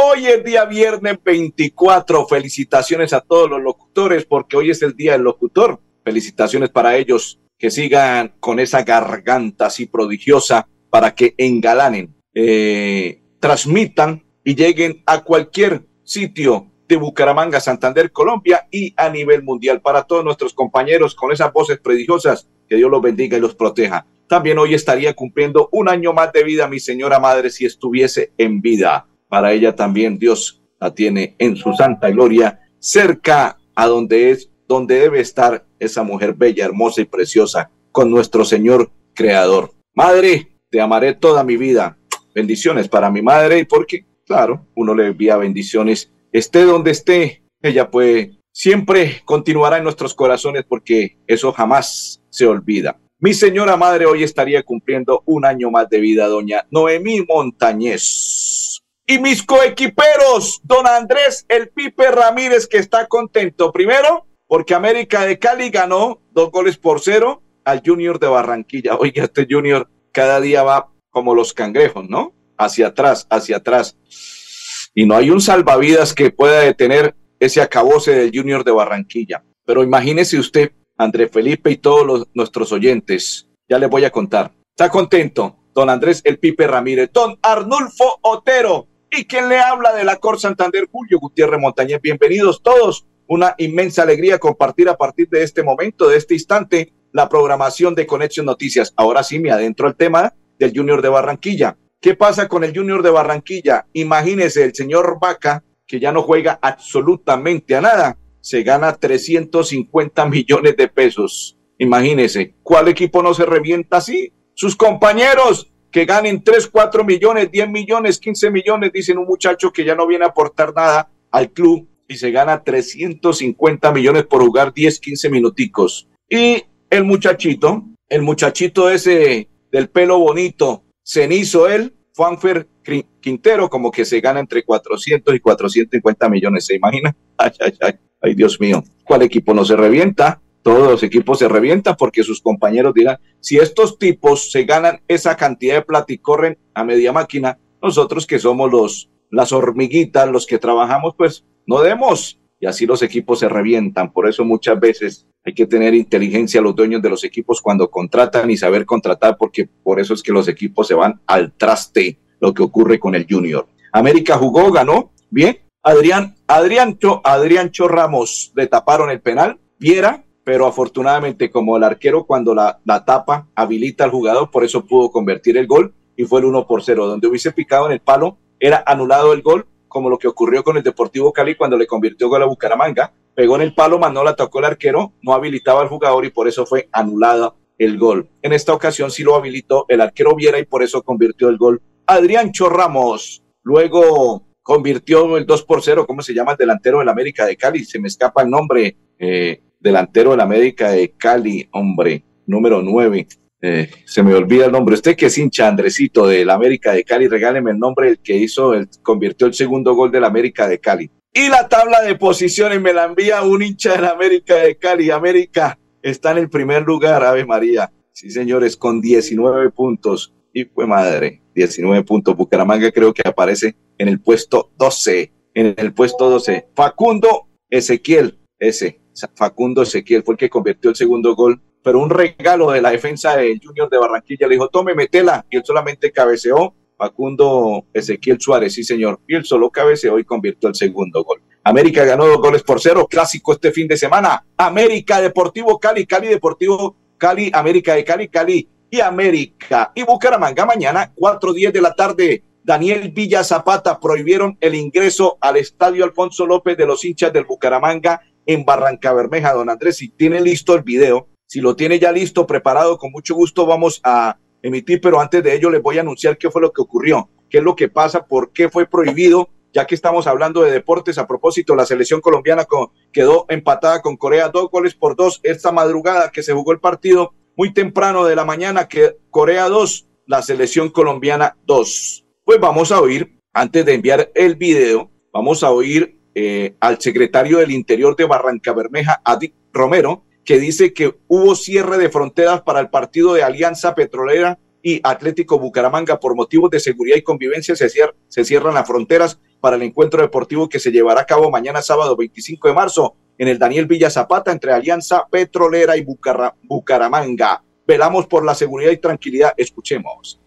Hoy es día viernes 24. Felicitaciones a todos los locutores porque hoy es el día del locutor. Felicitaciones para ellos que sigan con esa garganta así prodigiosa para que engalanen, eh, transmitan y lleguen a cualquier sitio de Bucaramanga, Santander, Colombia y a nivel mundial. Para todos nuestros compañeros con esas voces prodigiosas, que Dios los bendiga y los proteja. También hoy estaría cumpliendo un año más de vida mi señora madre si estuviese en vida para ella también Dios la tiene en su santa gloria, cerca a donde es, donde debe estar esa mujer bella, hermosa y preciosa, con nuestro Señor Creador. Madre, te amaré toda mi vida. Bendiciones para mi madre, porque, claro, uno le envía bendiciones, esté donde esté, ella puede, siempre continuará en nuestros corazones porque eso jamás se olvida. Mi señora madre hoy estaría cumpliendo un año más de vida, doña Noemí Montañez y mis coequiperos, don Andrés El Pipe Ramírez, que está contento. Primero, porque América de Cali ganó dos goles por cero al Junior de Barranquilla. Oiga, este Junior cada día va como los cangrejos, ¿no? Hacia atrás, hacia atrás. Y no hay un salvavidas que pueda detener ese acabose del Junior de Barranquilla. Pero imagínese usted, Andrés Felipe y todos nuestros oyentes, ya les voy a contar. ¿Está contento? Don Andrés El Pipe Ramírez, don Arnulfo Otero, y quien le habla de la Cor Santander, Julio Gutiérrez Montañez. Bienvenidos todos. Una inmensa alegría compartir a partir de este momento, de este instante, la programación de Conexión Noticias. Ahora sí me adentro al tema del Junior de Barranquilla. ¿Qué pasa con el Junior de Barranquilla? Imagínese el señor Vaca, que ya no juega absolutamente a nada, se gana 350 millones de pesos. Imagínese, ¿cuál equipo no se revienta así? Sus compañeros, que ganen 3, 4 millones, 10 millones, 15 millones, dicen un muchacho que ya no viene a aportar nada al club y se gana 350 millones por jugar 10, 15 minuticos. Y el muchachito, el muchachito ese del pelo bonito, cenizo él, Juanfer Quintero, como que se gana entre 400 y 450 millones, ¿se imagina? Ay, ay, ay, ay, Dios mío, ¿cuál equipo no se revienta? Todos los equipos se revientan porque sus compañeros dirán, si estos tipos se ganan esa cantidad de plata y corren a media máquina, nosotros que somos los, las hormiguitas, los que trabajamos, pues no demos. Y así los equipos se revientan. Por eso muchas veces hay que tener inteligencia los dueños de los equipos cuando contratan y saber contratar, porque por eso es que los equipos se van al traste, lo que ocurre con el Junior. América jugó, ganó, bien. Adrián, Adrián, Adrián Ramos le taparon el penal. Viera, pero afortunadamente como el arquero cuando la, la tapa habilita al jugador, por eso pudo convertir el gol y fue el 1 por 0. Donde hubiese picado en el palo, era anulado el gol, como lo que ocurrió con el Deportivo Cali cuando le convirtió gol a Bucaramanga. Pegó en el palo, más no la tocó el arquero, no habilitaba al jugador y por eso fue anulado el gol. En esta ocasión sí lo habilitó el arquero Viera y por eso convirtió el gol Adrián Chorramos. Luego convirtió el 2 por 0, ¿cómo se llama el delantero del América de Cali? Se me escapa el nombre. Eh, delantero la América de Cali, hombre, número 9. Eh, se me olvida el nombre. Usted que es hincha, Andresito, del América de Cali, regáleme el nombre el que hizo, el, convirtió el segundo gol del América de Cali. Y la tabla de posiciones me la envía un hincha de la América de Cali. América está en el primer lugar, Ave María. Sí, señores, con 19 puntos. Y fue madre, 19 puntos. Bucaramanga creo que aparece en el puesto 12. En el puesto 12. Facundo Ezequiel, ese, Facundo Ezequiel fue el que convirtió el segundo gol, pero un regalo de la defensa del Junior de Barranquilla le dijo, tome, metela, y él solamente cabeceó. Facundo Ezequiel Suárez, sí señor, y él solo cabeceó y convirtió el segundo gol. América ganó dos goles por cero, clásico este fin de semana. América Deportivo Cali, Cali Deportivo Cali, América de Cali, Cali y América. Y Bucaramanga mañana, 4.10 de la tarde. Daniel Villa Zapata prohibieron el ingreso al estadio Alfonso López de los hinchas del Bucaramanga en Barranca Bermeja. Don Andrés, si tiene listo el video, si lo tiene ya listo, preparado, con mucho gusto vamos a emitir, pero antes de ello les voy a anunciar qué fue lo que ocurrió, qué es lo que pasa, por qué fue prohibido ya que estamos hablando de deportes, a propósito, la selección colombiana quedó empatada con Corea dos goles por dos esta madrugada que se jugó el partido muy temprano de la mañana, que Corea 2, la selección colombiana 2. Pues vamos a oír, antes de enviar el video, vamos a oír eh, al secretario del Interior de Barranca Bermeja, Adi Romero, que dice que hubo cierre de fronteras para el partido de Alianza Petrolera y Atlético Bucaramanga por motivos de seguridad y convivencia se, se cierran las fronteras para el encuentro deportivo que se llevará a cabo mañana sábado 25 de marzo en el Daniel Villa Zapata entre Alianza Petrolera y Bucaramanga. Velamos por la seguridad y tranquilidad. Escuchemos.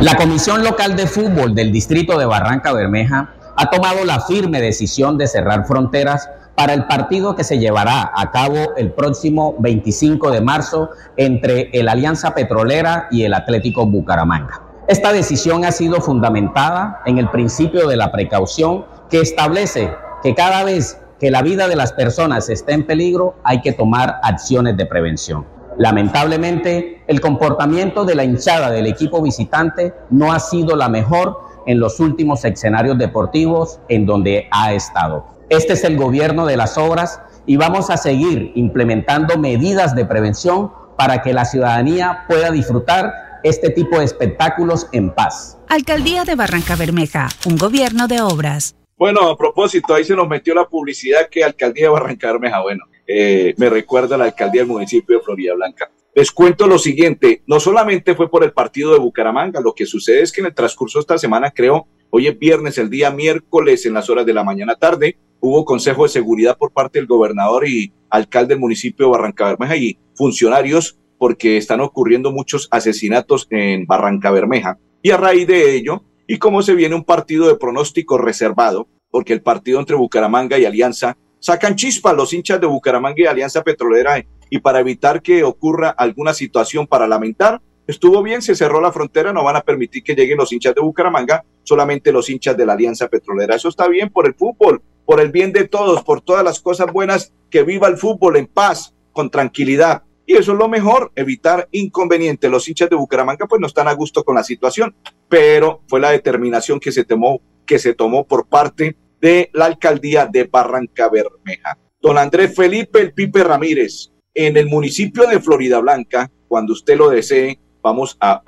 La Comisión Local de Fútbol del Distrito de Barranca Bermeja ha tomado la firme decisión de cerrar fronteras para el partido que se llevará a cabo el próximo 25 de marzo entre el Alianza Petrolera y el Atlético Bucaramanga. Esta decisión ha sido fundamentada en el principio de la precaución que establece que cada vez que la vida de las personas está en peligro hay que tomar acciones de prevención. Lamentablemente, el comportamiento de la hinchada del equipo visitante no ha sido la mejor en los últimos escenarios deportivos en donde ha estado. Este es el gobierno de las obras y vamos a seguir implementando medidas de prevención para que la ciudadanía pueda disfrutar este tipo de espectáculos en paz. Alcaldía de Barranca Bermeja, un gobierno de obras. Bueno, a propósito, ahí se nos metió la publicidad que Alcaldía de Barranca Bermeja, bueno, eh, me recuerda a la Alcaldía del municipio de Florida Blanca. Les cuento lo siguiente, no solamente fue por el partido de Bucaramanga, lo que sucede es que en el transcurso de esta semana, creo, hoy es viernes, el día miércoles en las horas de la mañana tarde, hubo consejo de seguridad por parte del gobernador y alcalde del municipio de Barranca Bermeja y funcionarios porque están ocurriendo muchos asesinatos en Barranca Bermeja. Y a raíz de ello, y como se viene un partido de pronóstico reservado, porque el partido entre Bucaramanga y Alianza sacan chispa los hinchas de Bucaramanga y Alianza Petrolera y para evitar que ocurra alguna situación para lamentar, estuvo bien, se cerró la frontera, no van a permitir que lleguen los hinchas de Bucaramanga, solamente los hinchas de la Alianza Petrolera. Eso está bien por el fútbol, por el bien de todos, por todas las cosas buenas, que viva el fútbol en paz, con tranquilidad. Y eso es lo mejor, evitar inconvenientes. Los hinchas de Bucaramanga pues no están a gusto con la situación, pero fue la determinación que se tomó, que se tomó por parte de la alcaldía de Barranca Bermeja. Don Andrés Felipe El Pipe Ramírez, en el municipio de Florida Blanca, cuando usted lo desee, vamos a,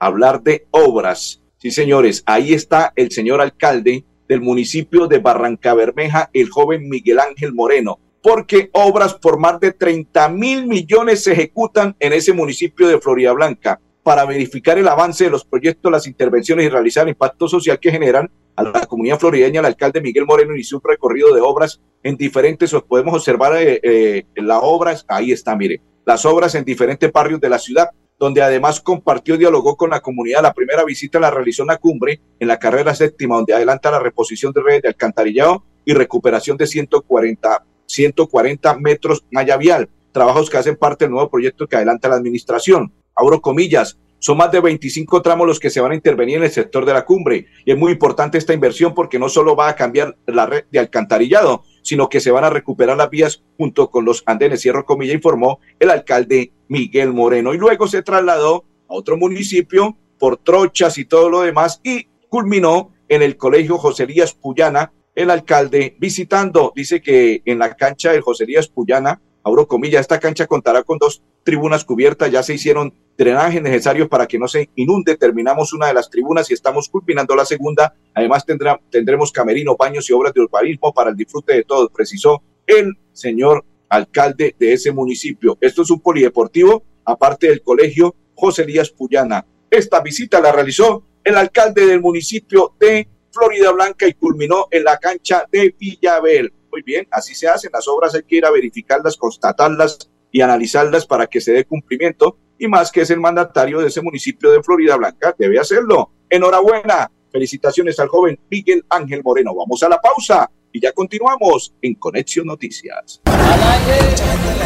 hablar de obras. Sí, señores, ahí está el señor alcalde del municipio de Barranca Bermeja, el joven Miguel Ángel Moreno, porque obras por más de 30 mil millones se ejecutan en ese municipio de Florida Blanca para verificar el avance de los proyectos, las intervenciones y realizar el impacto social que generan a la comunidad florideña. El alcalde Miguel Moreno inició un recorrido de obras en diferentes, podemos observar eh, eh, las obras, ahí está, mire, las obras en diferentes barrios de la ciudad donde además compartió y dialogó con la comunidad. La primera visita la realizó en la cumbre, en la carrera séptima, donde adelanta la reposición de redes de alcantarillado y recuperación de 140, 140 metros malla vial, trabajos que hacen parte del nuevo proyecto que adelanta la administración. Abro comillas, son más de 25 tramos los que se van a intervenir en el sector de la cumbre. Y es muy importante esta inversión porque no solo va a cambiar la red de alcantarillado, sino que se van a recuperar las vías junto con los andenes, cierro comilla, informó el alcalde Miguel Moreno. Y luego se trasladó a otro municipio por trochas y todo lo demás y culminó en el colegio Joserías Puyana, el alcalde visitando, dice que en la cancha del Joserías Puyana, abro comillas, esta cancha contará con dos tribunas cubiertas, ya se hicieron drenajes necesarios para que no se inunde. Terminamos una de las tribunas y estamos culminando la segunda. Además tendrá, tendremos camerino, baños y obras de urbanismo para el disfrute de todos, precisó el señor alcalde de ese municipio. Esto es un polideportivo, aparte del colegio José Elías Puyana. Esta visita la realizó el alcalde del municipio de Florida Blanca y culminó en la cancha de Villabel. Muy bien, así se hacen las obras, hay que ir a verificarlas, constatarlas y analizarlas para que se dé cumplimiento y más que es el mandatario de ese municipio de Florida Blanca, debe hacerlo. Enhorabuena. Felicitaciones al joven Miguel Ángel Moreno. Vamos a la pausa y ya continuamos en Conexión Noticias.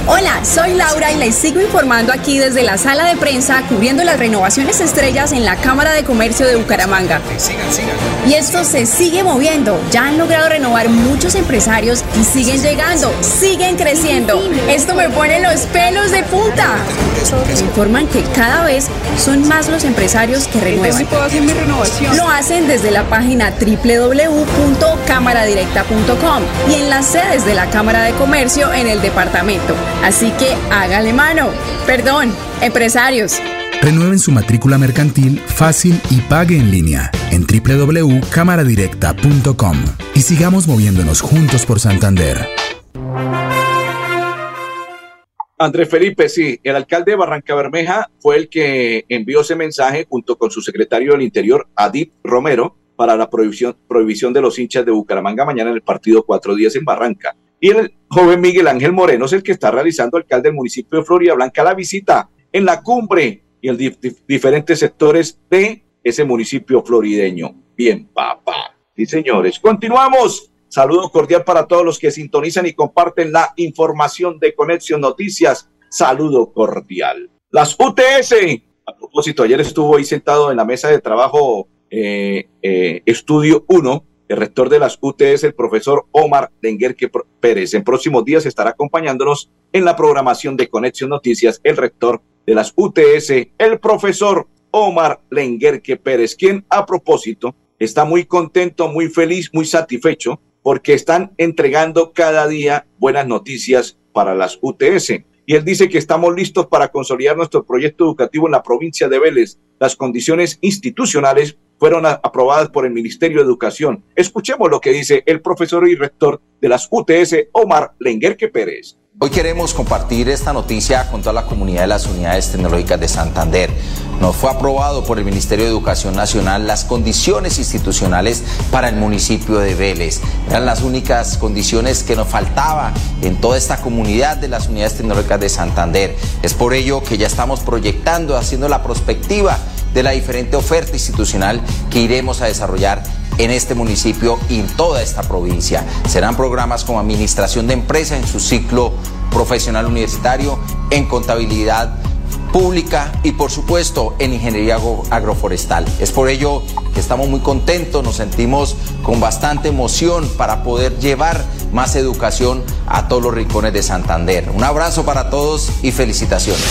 Hola, soy Laura y les sigo informando aquí desde la sala de prensa cubriendo las renovaciones estrellas en la Cámara de Comercio de Bucaramanga. Y esto se sigue moviendo. Ya han logrado renovar muchos empresarios y siguen llegando, siguen creciendo. Esto me pone los pelos de punta. Me informan que cada vez son más los empresarios que renuevan. Lo hacen desde la página www.cámaradirecta.com y en las sedes de la Cámara de Comercio en el departamento. Así que hágale mano. Perdón, empresarios. Renueven su matrícula mercantil fácil y pague en línea en www.cámaradirecta.com y sigamos moviéndonos juntos por Santander. Andrés Felipe, sí, el alcalde de Barranca Bermeja fue el que envió ese mensaje junto con su secretario del Interior, Adip Romero, para la prohibición, prohibición de los hinchas de Bucaramanga mañana en el partido cuatro días en Barranca. Y el joven Miguel Ángel Moreno es el que está realizando, alcalde del municipio de Florida Blanca, la visita en la cumbre y en diferentes sectores de ese municipio florideño. Bien, papá. Sí, señores. Continuamos. Saludo cordial para todos los que sintonizan y comparten la información de Conexión Noticias. Saludo cordial. Las UTS. A propósito, ayer estuvo ahí sentado en la mesa de trabajo eh, eh, Estudio 1 el rector de las UTS, el profesor Omar Lenguerque Pérez. En próximos días estará acompañándonos en la programación de Conexión Noticias el rector de las UTS, el profesor Omar Lenguerque Pérez, quien a propósito está muy contento, muy feliz, muy satisfecho porque están entregando cada día buenas noticias para las UTS. Y él dice que estamos listos para consolidar nuestro proyecto educativo en la provincia de Vélez. Las condiciones institucionales fueron aprobadas por el Ministerio de Educación. Escuchemos lo que dice el profesor y rector de las UTS, Omar Lenguerque Pérez. Hoy queremos compartir esta noticia con toda la comunidad de las unidades tecnológicas de Santander. Nos fue aprobado por el Ministerio de Educación Nacional las condiciones institucionales para el municipio de Vélez. Eran las únicas condiciones que nos faltaba en toda esta comunidad de las unidades tecnológicas de Santander. Es por ello que ya estamos proyectando, haciendo la prospectiva de la diferente oferta institucional que iremos a desarrollar en este municipio y en toda esta provincia. Serán programas como administración de empresas en su ciclo profesional universitario, en contabilidad pública y por supuesto en ingeniería agroforestal. Es por ello que estamos muy contentos, nos sentimos con bastante emoción para poder llevar más educación a todos los rincones de Santander. Un abrazo para todos y felicitaciones.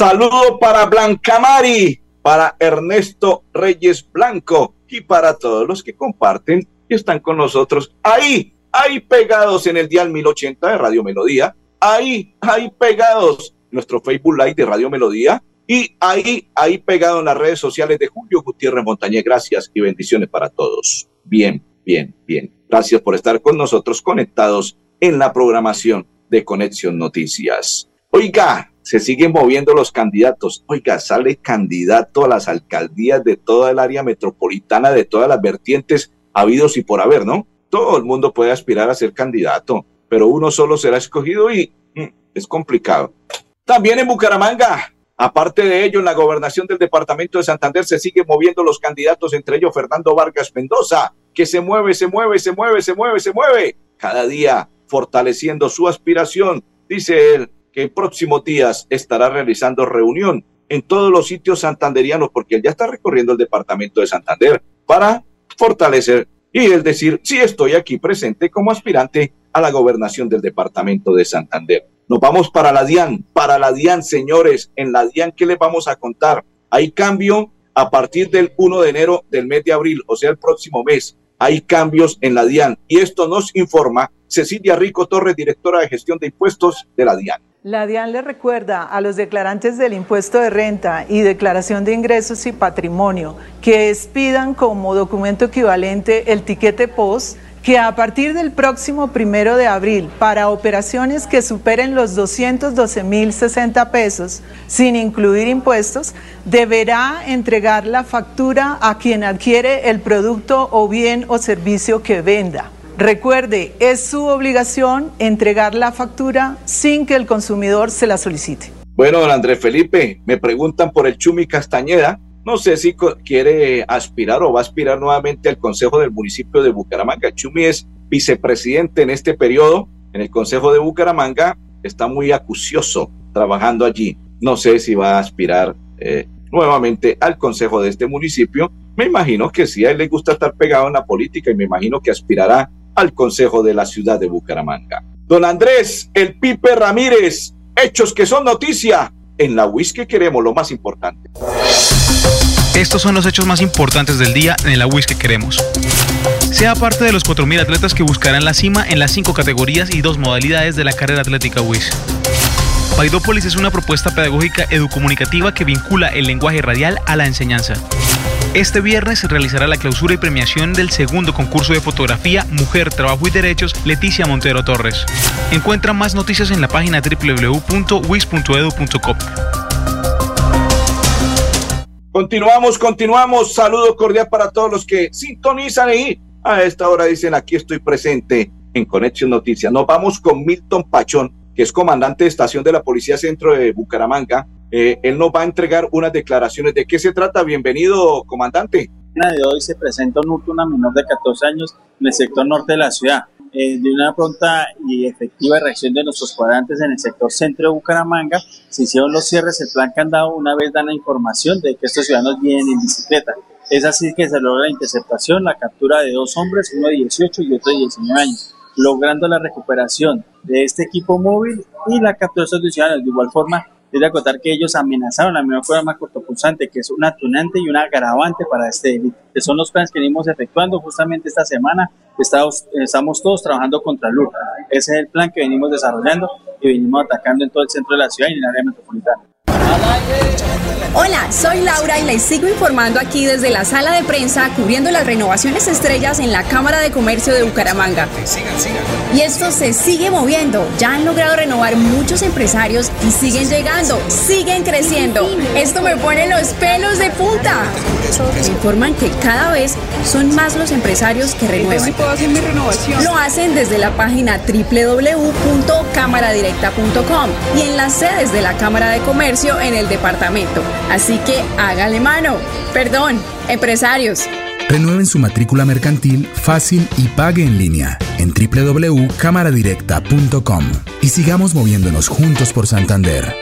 Saludo para Blancamari, para Ernesto Reyes Blanco y para todos los que comparten y están con nosotros ahí, ahí pegados en el dial 1080 de Radio Melodía, ahí, ahí pegados nuestro Facebook Live de Radio Melodía y ahí, ahí pegado en las redes sociales de Julio Gutiérrez Montañez. Gracias y bendiciones para todos. Bien, bien, bien. Gracias por estar con nosotros conectados en la programación de Conexión Noticias. Oiga, se siguen moviendo los candidatos. Oiga, sale candidato a las alcaldías de toda el área metropolitana, de todas las vertientes habidos y por haber, ¿no? Todo el mundo puede aspirar a ser candidato, pero uno solo será escogido y mm, es complicado. También en Bucaramanga, aparte de ello, en la gobernación del departamento de Santander se siguen moviendo los candidatos, entre ellos Fernando Vargas Mendoza, que se mueve, se mueve, se mueve, se mueve, se mueve, cada día fortaleciendo su aspiración, dice él, que en próximos días estará realizando reunión en todos los sitios santanderianos, porque él ya está recorriendo el departamento de Santander para fortalecer y el decir, sí estoy aquí presente como aspirante a la gobernación del departamento de Santander. Nos vamos para la DIAN, para la DIAN, señores, en la DIAN, ¿qué les vamos a contar? Hay cambio a partir del 1 de enero del mes de abril, o sea, el próximo mes. Hay cambios en la DIAN y esto nos informa Cecilia Rico Torres, directora de gestión de impuestos de la DIAN. La DIAN le recuerda a los declarantes del impuesto de renta y declaración de ingresos y patrimonio que expidan como documento equivalente el tiquete POS que a partir del próximo primero de abril, para operaciones que superen los 212.060 pesos, sin incluir impuestos, deberá entregar la factura a quien adquiere el producto o bien o servicio que venda. Recuerde, es su obligación entregar la factura sin que el consumidor se la solicite. Bueno, don Andrés Felipe, me preguntan por el Chumi Castañeda. No sé si quiere aspirar o va a aspirar nuevamente al Consejo del municipio de Bucaramanga. Chumi es vicepresidente en este periodo en el Consejo de Bucaramanga, está muy acucioso trabajando allí. No sé si va a aspirar eh, nuevamente al Consejo de este municipio. Me imagino que sí, a él le gusta estar pegado en la política y me imagino que aspirará al Consejo de la ciudad de Bucaramanga. Don Andrés, el Pipe Ramírez, hechos que son noticia en la whisky queremos, lo más importante. Estos son los hechos más importantes del día en la WIS que queremos. Sea parte de los 4.000 atletas que buscarán la cima en las cinco categorías y dos modalidades de la carrera atlética WIS. Baidópolis es una propuesta pedagógica educomunicativa que vincula el lenguaje radial a la enseñanza. Este viernes se realizará la clausura y premiación del segundo concurso de fotografía Mujer, Trabajo y Derechos Leticia Montero Torres. Encuentra más noticias en la página www.wis.edu.com. Continuamos, continuamos. Saludo cordial para todos los que sintonizan ahí. A esta hora dicen aquí estoy presente en Conexión Noticias. Nos vamos con Milton Pachón, que es comandante de estación de la Policía Centro de Bucaramanga. Eh, él nos va a entregar unas declaraciones. ¿De qué se trata? Bienvenido, comandante. De hoy se presenta un hurto menor de 14 años en el sector norte de la ciudad. Eh, de una pronta y efectiva reacción de nuestros cuadrantes en el sector centro de Bucaramanga, se hicieron los cierres, el plan candado, una vez dan la información de que estos ciudadanos vienen en bicicleta. Es así que se logra la interceptación, la captura de dos hombres, uno de 18 y otro de 19 años, logrando la recuperación de este equipo móvil y la captura de estos ciudadanos. De igual forma, es de acotar que ellos amenazaron la menor programa cortopulsante, que es un atunante y un agravante para este delito. Que son los planes que venimos efectuando justamente esta semana. Estamos, estamos todos trabajando contra el Ese es el plan que venimos desarrollando y venimos atacando en todo el centro de la ciudad y en el área metropolitana. Hola, soy Laura y les sigo informando aquí desde la sala de prensa cubriendo las renovaciones estrellas en la Cámara de Comercio de Bucaramanga. Y esto se sigue moviendo. Ya han logrado renovar muchos empresarios y siguen llegando, siguen creciendo. Esto me pone los pelos de punta. Me informan que cada vez son más los empresarios que renuevan. Lo hacen desde la página www.cámaradirecta.com y en las sedes de la Cámara de Comercio en el departamento. Así que hágale mano. Perdón, empresarios. Renueven su matrícula mercantil fácil y pague en línea en www.cámaradirecta.com y sigamos moviéndonos juntos por Santander.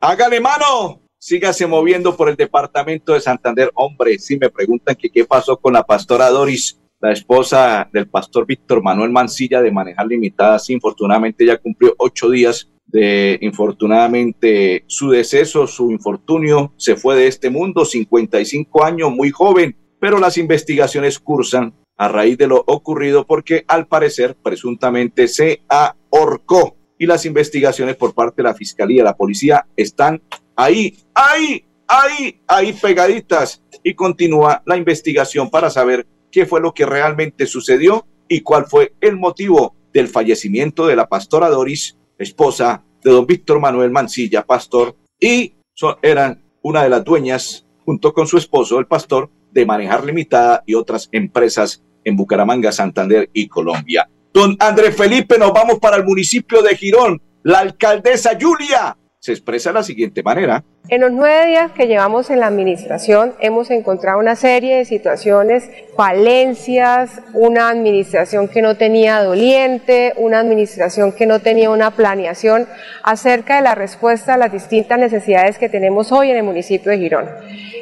Hágale mano. Sígase moviendo por el departamento de Santander. Hombre, si me preguntan que qué pasó con la pastora Doris, la esposa del pastor Víctor Manuel Mancilla de Manejar Limitadas. Infortunadamente ya cumplió ocho días de infortunadamente su deceso, su infortunio, se fue de este mundo, 55 años, muy joven, pero las investigaciones cursan a raíz de lo ocurrido porque al parecer presuntamente se ahorcó. Y las investigaciones por parte de la fiscalía, la policía están ahí, ahí, ahí, ahí pegaditas. Y continúa la investigación para saber qué fue lo que realmente sucedió y cuál fue el motivo del fallecimiento de la pastora Doris esposa de don Víctor Manuel Mancilla, pastor, y eran una de las dueñas, junto con su esposo, el pastor, de Manejar Limitada y otras empresas en Bucaramanga, Santander y Colombia. Don Andrés Felipe, nos vamos para el municipio de Girón. La alcaldesa Julia se expresa de la siguiente manera. En los nueve días que llevamos en la administración hemos encontrado una serie de situaciones, falencias, una administración que no tenía doliente, una administración que no tenía una planeación acerca de la respuesta a las distintas necesidades que tenemos hoy en el municipio de Girón.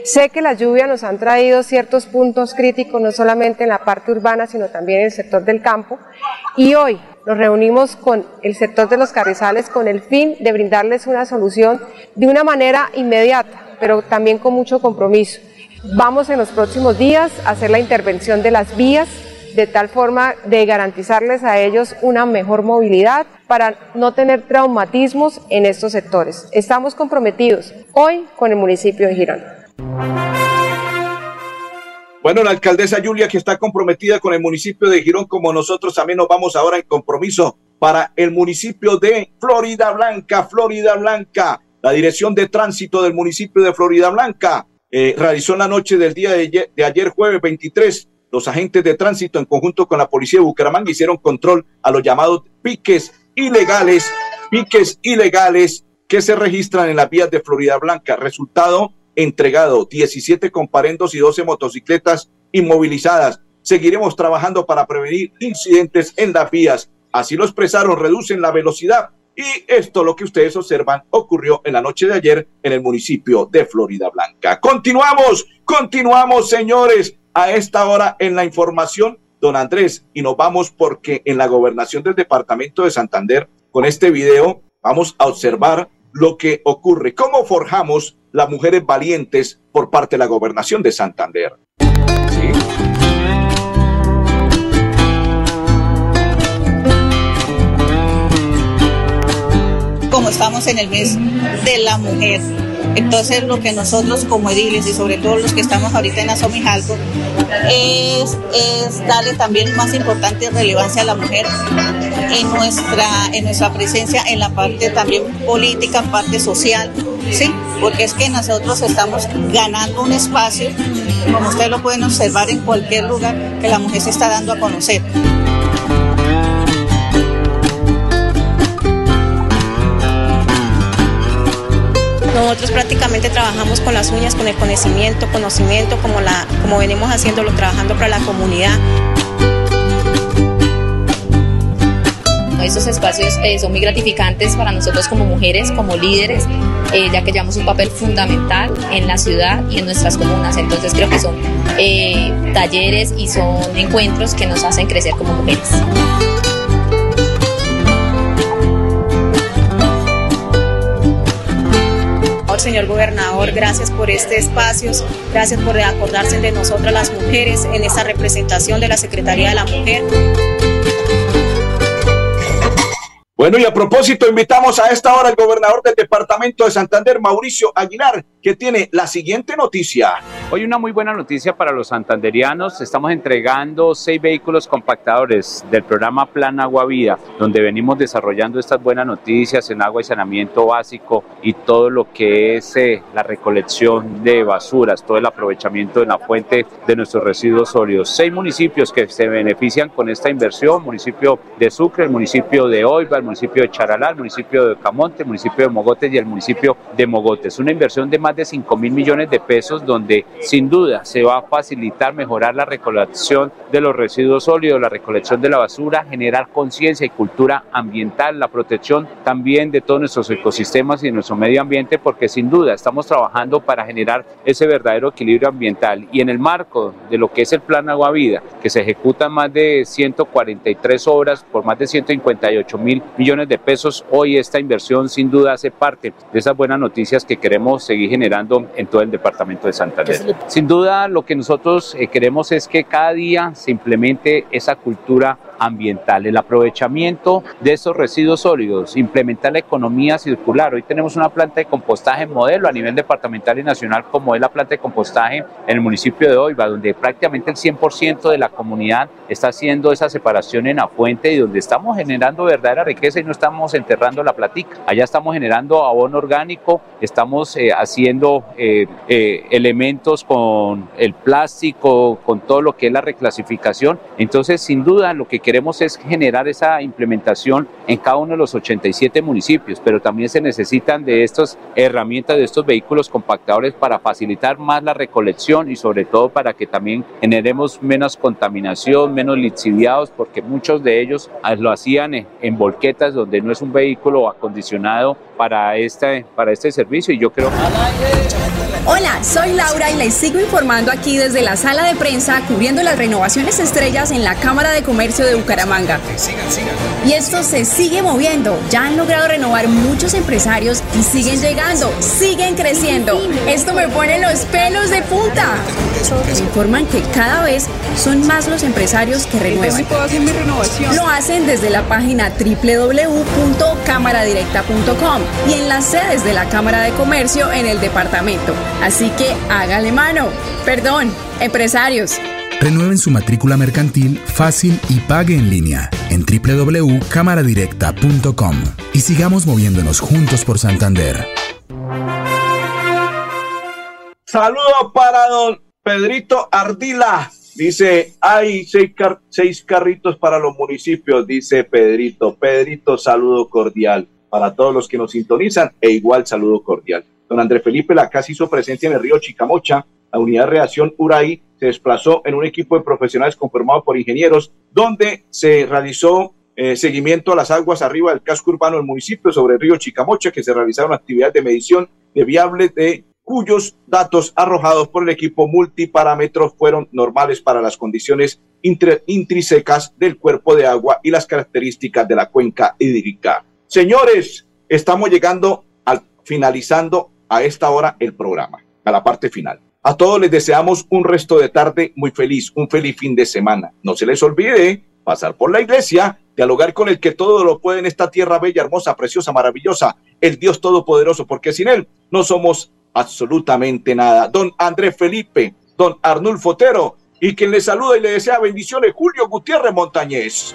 Sé que las lluvias nos han traído ciertos puntos críticos, no solamente en la parte urbana, sino también en el sector del campo. Y hoy nos reunimos con el sector de los carrizales con el fin de brindarles una solución de una manera inmediata, pero también con mucho compromiso. Vamos en los próximos días a hacer la intervención de las vías de tal forma de garantizarles a ellos una mejor movilidad para no tener traumatismos en estos sectores. Estamos comprometidos hoy con el municipio de Girón. Bueno, la alcaldesa Julia que está comprometida con el municipio de Girón, como nosotros también nos vamos ahora en compromiso para el municipio de Florida Blanca, Florida Blanca. La dirección de tránsito del municipio de Florida Blanca eh, realizó en la noche del día de ayer, jueves 23, los agentes de tránsito en conjunto con la policía de Bucaramanga hicieron control a los llamados piques ilegales, piques ilegales que se registran en las vías de Florida Blanca. Resultado entregado, 17 comparendos y 12 motocicletas inmovilizadas. Seguiremos trabajando para prevenir incidentes en las vías. Así lo expresaron, reducen la velocidad. Y esto, lo que ustedes observan, ocurrió en la noche de ayer en el municipio de Florida Blanca. Continuamos, continuamos, señores, a esta hora en la información, don Andrés, y nos vamos porque en la gobernación del departamento de Santander, con este video, vamos a observar lo que ocurre, cómo forjamos las mujeres valientes por parte de la gobernación de Santander. Como estamos en el mes de la mujer, entonces lo que nosotros como ediles y sobre todo los que estamos ahorita en Asomijalco es, es darle también más importante relevancia a la mujer en nuestra, en nuestra presencia en la parte también política, parte social, ¿sí? Porque es que nosotros estamos ganando un espacio, como ustedes lo pueden observar en cualquier lugar, que la mujer se está dando a conocer. Nosotros prácticamente trabajamos con las uñas, con el conocimiento, conocimiento, como, la, como venimos haciéndolo, trabajando para la comunidad. Esos espacios eh, son muy gratificantes para nosotros como mujeres, como líderes, eh, ya que llevamos un papel fundamental en la ciudad y en nuestras comunas. Entonces creo que son eh, talleres y son encuentros que nos hacen crecer como mujeres. Señor gobernador, gracias por este espacio, gracias por acordarse de nosotras las mujeres en esta representación de la Secretaría de la Mujer. Bueno, y a propósito, invitamos a esta hora al gobernador del departamento de Santander, Mauricio Aguilar, que tiene la siguiente noticia. Hoy una muy buena noticia para los santanderianos. Estamos entregando seis vehículos compactadores del programa Plan Agua Vida, donde venimos desarrollando estas buenas noticias en agua y saneamiento básico y todo lo que es eh, la recolección de basuras, todo el aprovechamiento de la fuente de nuestros residuos sólidos. Seis municipios que se benefician con esta inversión, municipio de Sucre, el municipio de Oiva, el municipio municipio de Charalá, el municipio de Camonte, el municipio de Mogotes y el municipio de Mogotes. Una inversión de más de 5 mil millones de pesos donde sin duda se va a facilitar, mejorar la recolección de los residuos sólidos, la recolección de la basura, generar conciencia y cultura ambiental, la protección también de todos nuestros ecosistemas y de nuestro medio ambiente, porque sin duda estamos trabajando para generar ese verdadero equilibrio ambiental. Y en el marco de lo que es el Plan Agua Vida, que se ejecutan más de 143 obras por más de 158 mil millones de pesos. Hoy esta inversión sin duda hace parte de esas buenas noticias que queremos seguir generando en todo el departamento de Santander. Sin duda lo que nosotros eh, queremos es que cada día se implemente esa cultura ambiental, el aprovechamiento de esos residuos sólidos, implementar la economía circular. Hoy tenemos una planta de compostaje modelo a nivel departamental y nacional como es la planta de compostaje en el municipio de Oiva, donde prácticamente el 100% de la comunidad está haciendo esa separación en la fuente y donde estamos generando verdadera riqueza y no estamos enterrando la platica. Allá estamos generando abono orgánico, estamos eh, haciendo eh, eh, elementos con el plástico, con todo lo que es la reclasificación. Entonces, sin duda, lo que queremos es generar esa implementación en cada uno de los 87 municipios, pero también se necesitan de estas herramientas, de estos vehículos compactadores para facilitar más la recolección y sobre todo para que también generemos menos contaminación, menos lixiviados, porque muchos de ellos ah, lo hacían en volquetas donde no es un vehículo acondicionado para este, para este servicio y yo creo... Hola, soy Laura y les sigo informando aquí desde la sala de prensa cubriendo las renovaciones estrellas en la Cámara de Comercio de Bucaramanga. Y esto se sigue moviendo. Ya han logrado renovar muchos empresarios y siguen llegando, siguen creciendo. Esto me pone los pelos de punta. Me informan que cada vez son más los empresarios que renuevan. Lo hacen desde la página www.cámaradirecta.com y en las sedes de la Cámara de Comercio en el departamento. Así que hágale mano. Perdón, empresarios. Renueven su matrícula mercantil fácil y pague en línea en www.cámaradirecta.com y sigamos moviéndonos juntos por Santander. Saludos para don Pedrito Ardila. Dice, hay seis, seis carritos para los municipios, dice Pedrito. Pedrito, saludo cordial. para todos los que nos sintonizan e igual saludo cordial. Don Andrés Felipe Lacas hizo presencia en el río Chicamocha. La unidad de reacción URAI se desplazó en un equipo de profesionales conformado por ingenieros, donde se realizó eh, seguimiento a las aguas arriba del casco urbano del municipio sobre el río Chicamocha, que se realizaron actividades de medición de viables de cuyos datos arrojados por el equipo multiparámetros fueron normales para las condiciones intrínsecas del cuerpo de agua y las características de la cuenca hídrica. Señores, estamos llegando al finalizando a esta hora el programa, a la parte final. A todos les deseamos un resto de tarde muy feliz, un feliz fin de semana. No se les olvide pasar por la iglesia, dialogar con el que todo lo puede en esta tierra bella, hermosa, preciosa, maravillosa, el Dios Todopoderoso, porque sin Él no somos absolutamente nada. Don Andrés Felipe, don Arnulfo Otero, y quien le saluda y le desea bendiciones, Julio Gutiérrez Montañez.